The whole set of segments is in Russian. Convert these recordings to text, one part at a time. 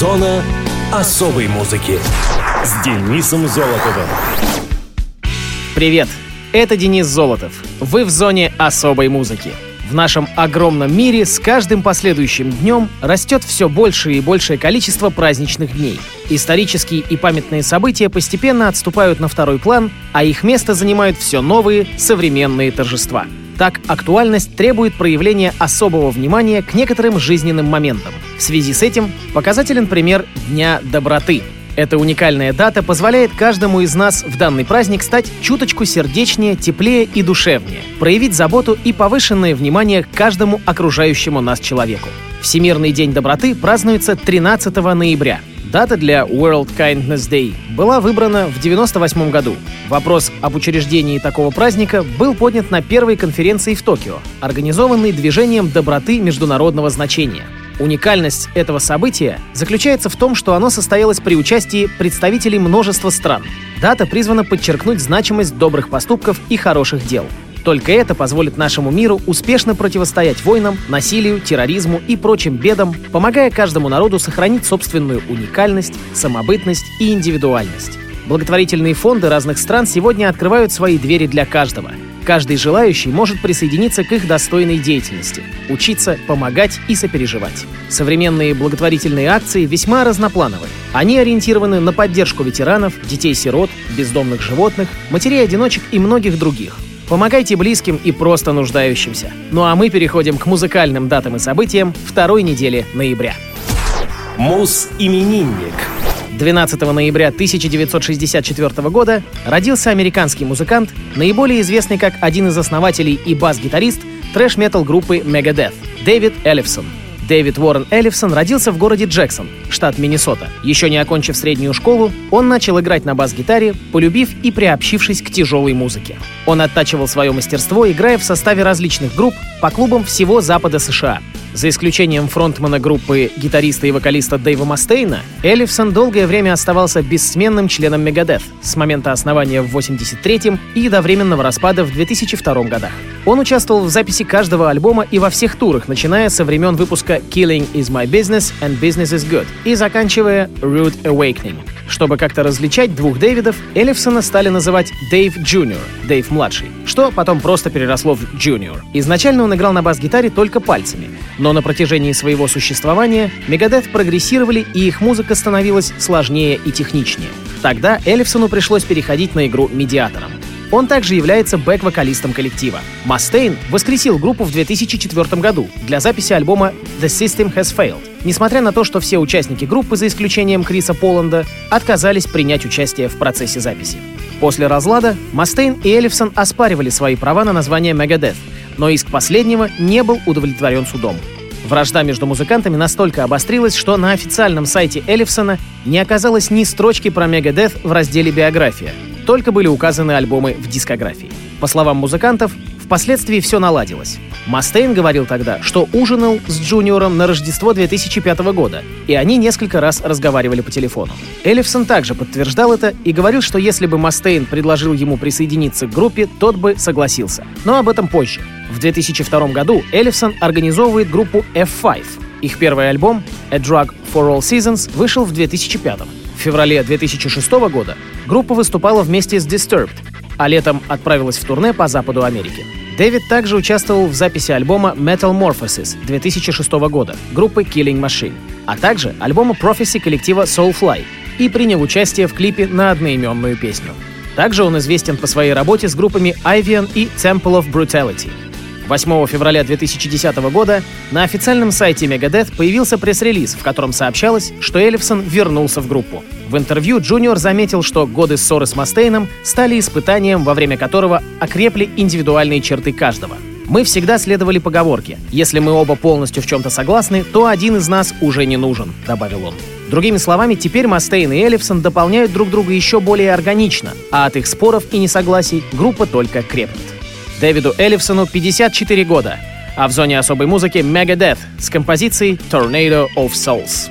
Зона особой музыки с Денисом Золотовым. Привет, это Денис Золотов. Вы в зоне особой музыки. В нашем огромном мире с каждым последующим днем растет все большее и большее количество праздничных дней. Исторические и памятные события постепенно отступают на второй план, а их место занимают все новые современные торжества. Так, актуальность требует проявления особого внимания к некоторым жизненным моментам. В связи с этим показателен пример Дня доброты — эта уникальная дата позволяет каждому из нас в данный праздник стать чуточку сердечнее, теплее и душевнее, проявить заботу и повышенное внимание к каждому окружающему нас человеку. Всемирный день доброты празднуется 13 ноября. Дата для World Kindness Day была выбрана в 1998 году. Вопрос об учреждении такого праздника был поднят на первой конференции в Токио, организованной движением доброты международного значения – Уникальность этого события заключается в том, что оно состоялось при участии представителей множества стран. Дата призвана подчеркнуть значимость добрых поступков и хороших дел. Только это позволит нашему миру успешно противостоять войнам, насилию, терроризму и прочим бедам, помогая каждому народу сохранить собственную уникальность, самобытность и индивидуальность. Благотворительные фонды разных стран сегодня открывают свои двери для каждого – Каждый желающий может присоединиться к их достойной деятельности, учиться, помогать и сопереживать. Современные благотворительные акции весьма разноплановые. Они ориентированы на поддержку ветеранов, детей-сирот, бездомных животных, матерей-одиночек и многих других. Помогайте близким и просто нуждающимся. Ну а мы переходим к музыкальным датам и событиям второй недели ноября. Мус-именинник. 12 ноября 1964 года родился американский музыкант, наиболее известный как один из основателей и бас-гитарист трэш-метал группы Megadeth — Дэвид Эллифсон. Дэвид Уоррен Эллифсон родился в городе Джексон, штат Миннесота. Еще не окончив среднюю школу, он начал играть на бас-гитаре, полюбив и приобщившись к тяжелой музыке. Он оттачивал свое мастерство, играя в составе различных групп по клубам всего Запада США — за исключением фронтмана группы гитариста и вокалиста Дэйва Мастейна, Эллифсон долгое время оставался бессменным членом Megadeth с момента основания в 83-м и до временного распада в 2002 годах. Он участвовал в записи каждого альбома и во всех турах, начиная со времен выпуска Killing is my business and Business is good и заканчивая Rude Awakening. Чтобы как-то различать двух Дэвидов, Эллифсона стали называть Дэйв Джуниор, Дэйв младший, что потом просто переросло в Джуниор. Изначально он играл на бас-гитаре только пальцами, но на протяжении своего существования Megadeth прогрессировали и их музыка становилась сложнее и техничнее. Тогда Эллифсону пришлось переходить на игру медиатором. Он также является бэк-вокалистом коллектива. Мастейн воскресил группу в 2004 году для записи альбома «The System Has Failed», несмотря на то, что все участники группы, за исключением Криса Поланда, отказались принять участие в процессе записи. После разлада Мастейн и Эллифсон оспаривали свои права на название Megadeth, но иск последнего не был удовлетворен судом. Вражда между музыкантами настолько обострилась, что на официальном сайте Эллифсона не оказалось ни строчки про Megadeth в разделе «Биография», только были указаны альбомы в дискографии. По словам музыкантов, впоследствии все наладилось. Мастейн говорил тогда, что ужинал с Джуниором на Рождество 2005 года, и они несколько раз разговаривали по телефону. Эллифсон также подтверждал это и говорил, что если бы Мастейн предложил ему присоединиться к группе, тот бы согласился. Но об этом позже. В 2002 году Эллифсон организовывает группу F5. Их первый альбом «A Drug for All Seasons» вышел в 2005 в феврале 2006 года группа выступала вместе с Disturbed, а летом отправилась в турне по западу Америки. Дэвид также участвовал в записи альбома Metal Morphosis 2006 года группы Killing Machine, а также альбома Prophecy коллектива Soulfly и принял участие в клипе на одноименную песню. Также он известен по своей работе с группами Ivian и Temple of Brutality — 8 февраля 2010 года на официальном сайте Megadeth появился пресс-релиз, в котором сообщалось, что Эллифсон вернулся в группу. В интервью Джуниор заметил, что годы ссоры с Мастейном стали испытанием, во время которого окрепли индивидуальные черты каждого. Мы всегда следовали поговорке «Если мы оба полностью в чем-то согласны, то один из нас уже не нужен», — добавил он. Другими словами, теперь Мастейн и Эллифсон дополняют друг друга еще более органично, а от их споров и несогласий группа только крепнет. Дэвиду Эллифсону 54 года, а в зоне особой музыки Megadeth с композицией Tornado of Souls.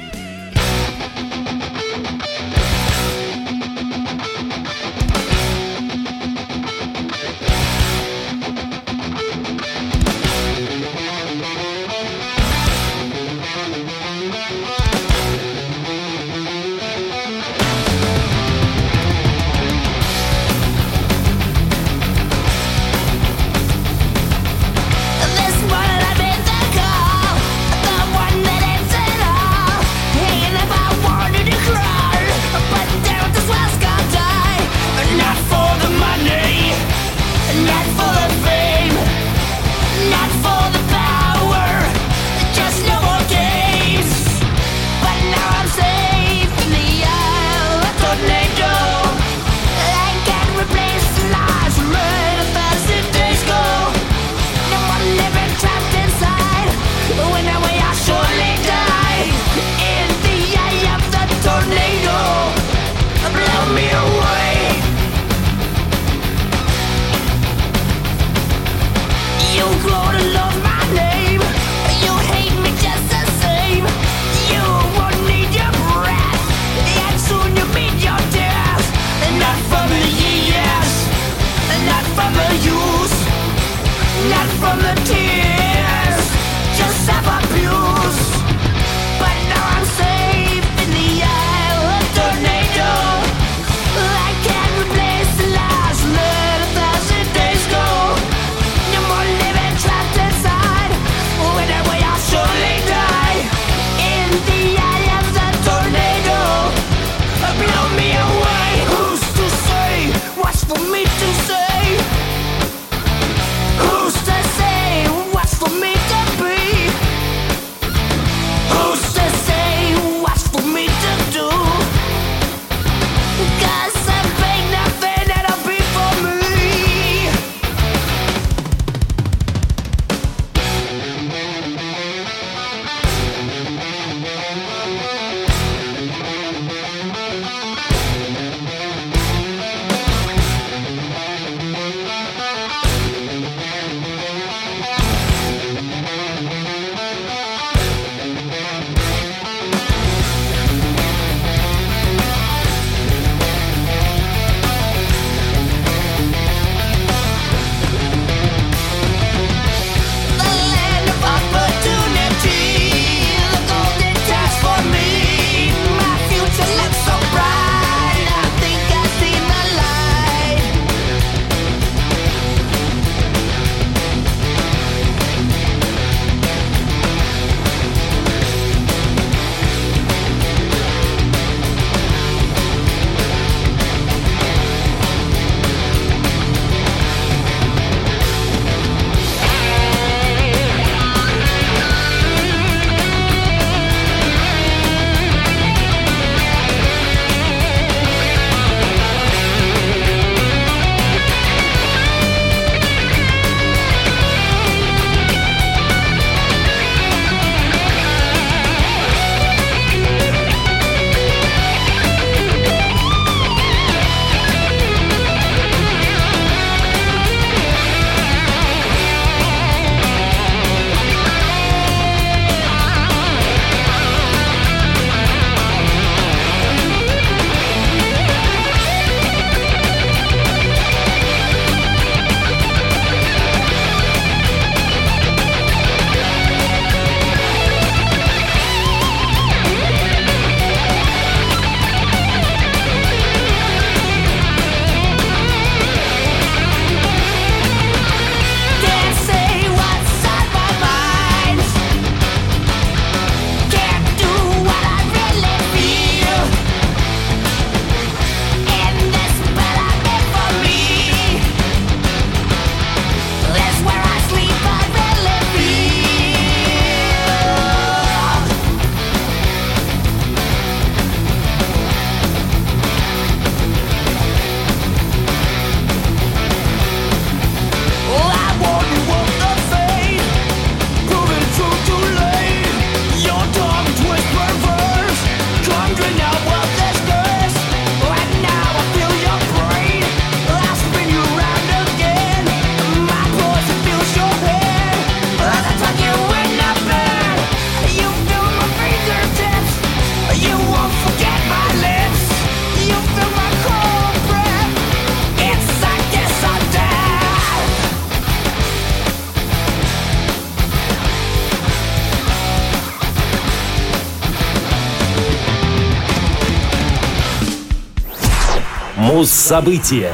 Муз-события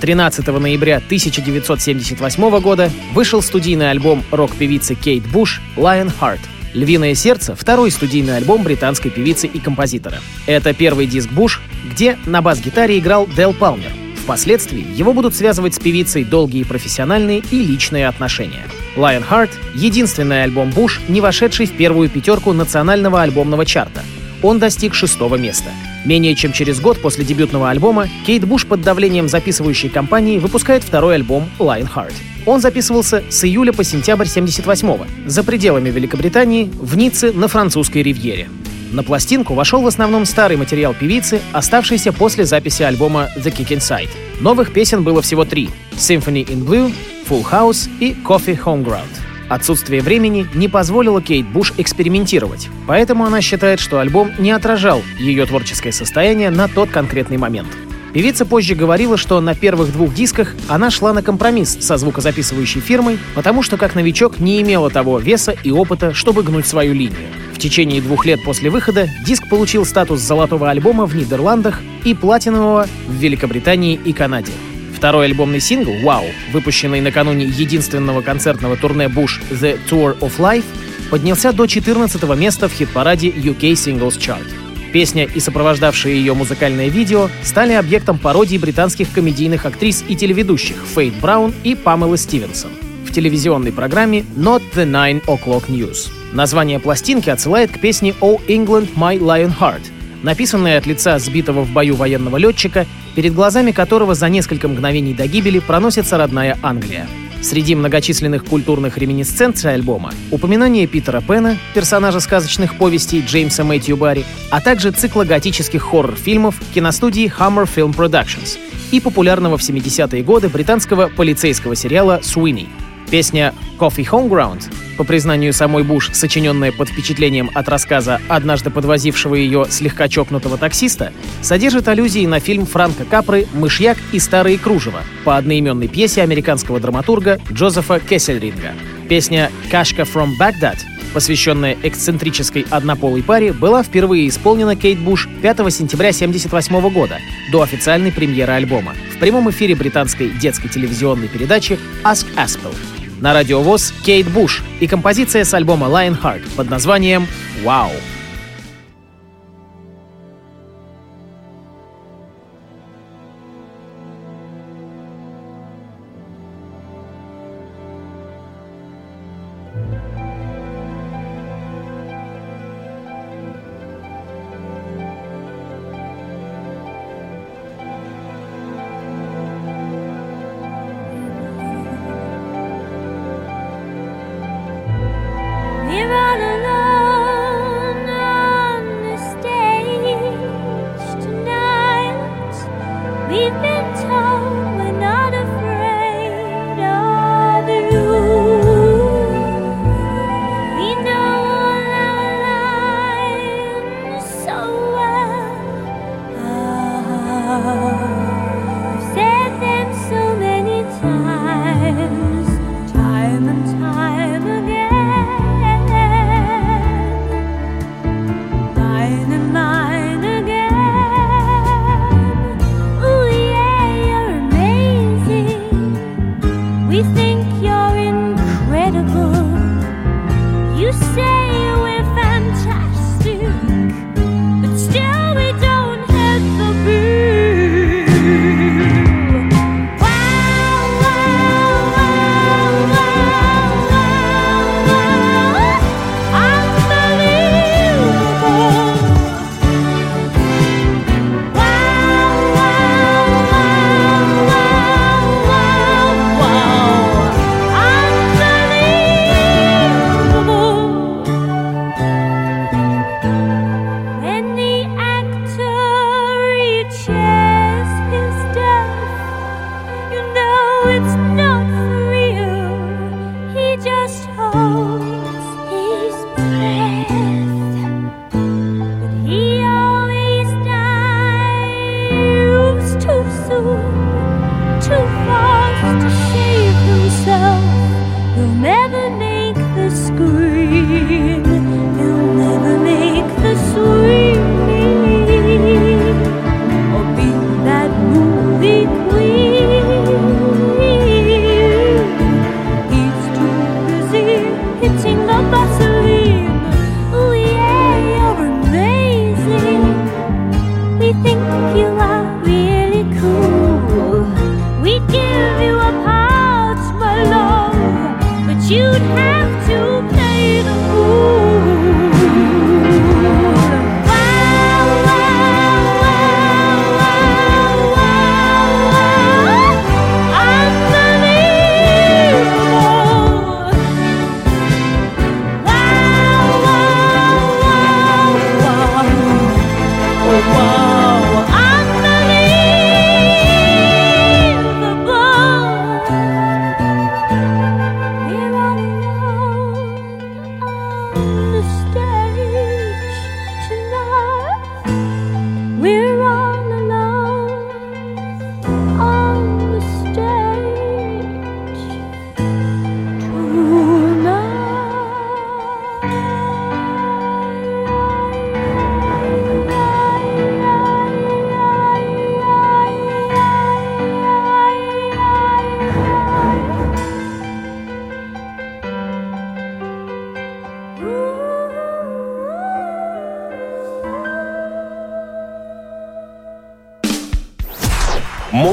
13 ноября 1978 года вышел студийный альбом рок-певицы Кейт Буш «Lionheart», «Львиное сердце» — второй студийный альбом британской певицы и композитора. Это первый диск Буш, где на бас-гитаре играл Дел Палмер. Впоследствии его будут связывать с певицей долгие профессиональные и личные отношения. Lionheart — единственный альбом Буш, не вошедший в первую пятерку национального альбомного чарта. Он достиг шестого места — Менее чем через год после дебютного альбома Кейт Буш под давлением записывающей компании выпускает второй альбом Lionheart. Он записывался с июля по сентябрь 78-го за пределами Великобритании в Ницце на французской ривьере. На пластинку вошел в основном старый материал певицы, оставшийся после записи альбома The Kick Inside. Новых песен было всего три — Symphony in Blue, Full House и Coffee Homeground. Отсутствие времени не позволило Кейт Буш экспериментировать, поэтому она считает, что альбом не отражал ее творческое состояние на тот конкретный момент. Певица позже говорила, что на первых двух дисках она шла на компромисс со звукозаписывающей фирмой, потому что как новичок не имела того веса и опыта, чтобы гнуть свою линию. В течение двух лет после выхода диск получил статус золотого альбома в Нидерландах и платинового в Великобритании и Канаде. Второй альбомный сингл «Wow», выпущенный накануне единственного концертного турне Bush «The Tour of Life», поднялся до 14 места в хит-параде UK Singles Chart. Песня и сопровождавшее ее музыкальное видео стали объектом пародий британских комедийных актрис и телеведущих Фейт Браун и Памелы Стивенсон в телевизионной программе Not the Nine O'Clock News. Название пластинки отсылает к песне «Oh England, My Lionheart», написанной от лица сбитого в бою военного летчика перед глазами которого за несколько мгновений до гибели проносится родная Англия. Среди многочисленных культурных реминисценций альбома упоминание Питера Пена, персонажа сказочных повестей Джеймса Мэтью Барри, а также цикла готических хоррор-фильмов киностудии Hammer Film Productions и популярного в 70-е годы британского полицейского сериала «Суини», Песня «Coffee Homeground», по признанию самой Буш, сочиненная под впечатлением от рассказа однажды подвозившего ее слегка чокнутого таксиста, содержит аллюзии на фильм Франка Капры «Мышьяк и старые кружева» по одноименной пьесе американского драматурга Джозефа Кессельринга. Песня «Кашка from Baghdad» посвященная эксцентрической однополой паре, была впервые исполнена Кейт Буш 5 сентября 1978 года, до официальной премьеры альбома, в прямом эфире британской детской телевизионной передачи Ask Aspel. На радиовоз Кейт Буш и композиция с альбома Lionheart под названием «Wow».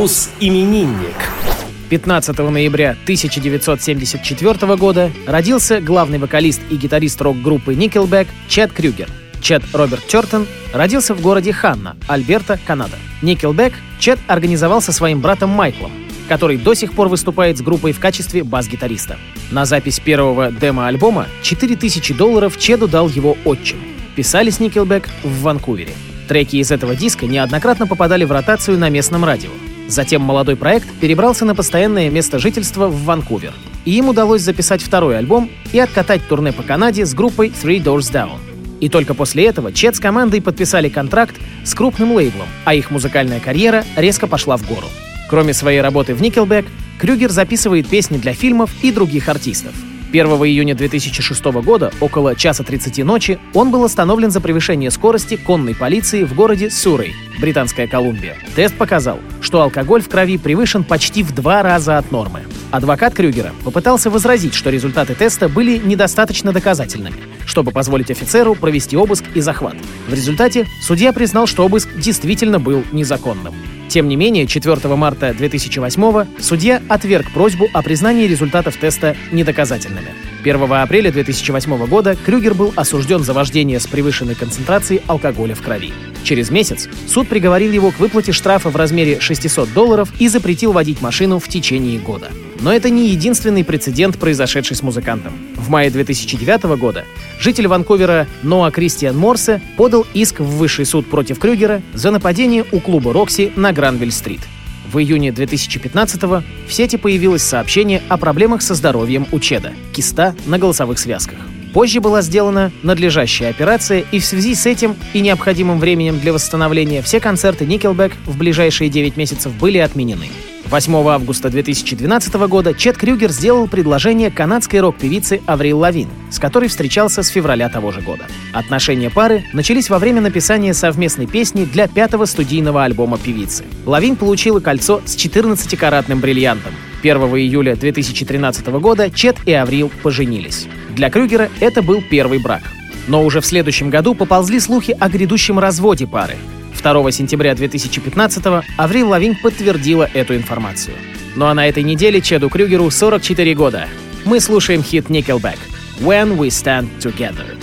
Мус-именинник. 15 ноября 1974 года родился главный вокалист и гитарист рок-группы Nickelback Чет Крюгер. Чет Роберт Чертон родился в городе Ханна, Альберта, Канада. Nickelback Чет организовал со своим братом Майклом, который до сих пор выступает с группой в качестве бас-гитариста. На запись первого демо-альбома 4000 долларов Чеду дал его отчим. Писали с Nickelback в Ванкувере. Треки из этого диска неоднократно попадали в ротацию на местном радио. Затем молодой проект перебрался на постоянное место жительства в Ванкувер. И им удалось записать второй альбом и откатать турне по Канаде с группой Three Doors Down. И только после этого Чет с командой подписали контракт с крупным лейблом, а их музыкальная карьера резко пошла в гору. Кроме своей работы в Nickelback, Крюгер записывает песни для фильмов и других артистов — 1 июня 2006 года, около часа 30 ночи, он был остановлен за превышение скорости конной полиции в городе Суррей, Британская Колумбия. Тест показал, что алкоголь в крови превышен почти в два раза от нормы. Адвокат Крюгера попытался возразить, что результаты теста были недостаточно доказательными, чтобы позволить офицеру провести обыск и захват. В результате судья признал, что обыск действительно был незаконным. Тем не менее, 4 марта 2008 судья отверг просьбу о признании результатов теста недоказательными. 1 апреля 2008 года Крюгер был осужден за вождение с превышенной концентрацией алкоголя в крови. Через месяц суд приговорил его к выплате штрафа в размере 600 долларов и запретил водить машину в течение года. Но это не единственный прецедент, произошедший с музыкантом. В мае 2009 года житель Ванкувера Ноа Кристиан Морсе подал иск в высший суд против Крюгера за нападение у клуба «Рокси» на Гранвиль-стрит. В июне 2015-го в сети появилось сообщение о проблемах со здоровьем у Чеда – киста на голосовых связках. Позже была сделана надлежащая операция, и в связи с этим и необходимым временем для восстановления все концерты Nickelback в ближайшие 9 месяцев были отменены. 8 августа 2012 года Чет Крюгер сделал предложение канадской рок-певице Аврил Лавин, с которой встречался с февраля того же года. Отношения пары начались во время написания совместной песни для пятого студийного альбома певицы. Лавин получила кольцо с 14-каратным бриллиантом. 1 июля 2013 года Чет и Аврил поженились. Для Крюгера это был первый брак. Но уже в следующем году поползли слухи о грядущем разводе пары. 2 сентября 2015 Аврил Лавин подтвердила эту информацию. Ну а на этой неделе Чеду Крюгеру 44 года. Мы слушаем хит Nickelback «When We Stand Together».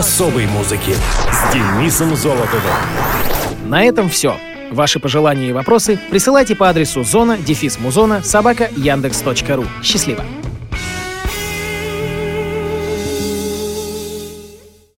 Особой музыки с Денисом Золотовым. На этом все. Ваши пожелания и вопросы присылайте по адресу зона дефис музона собака яндекс.ру. Счастливо!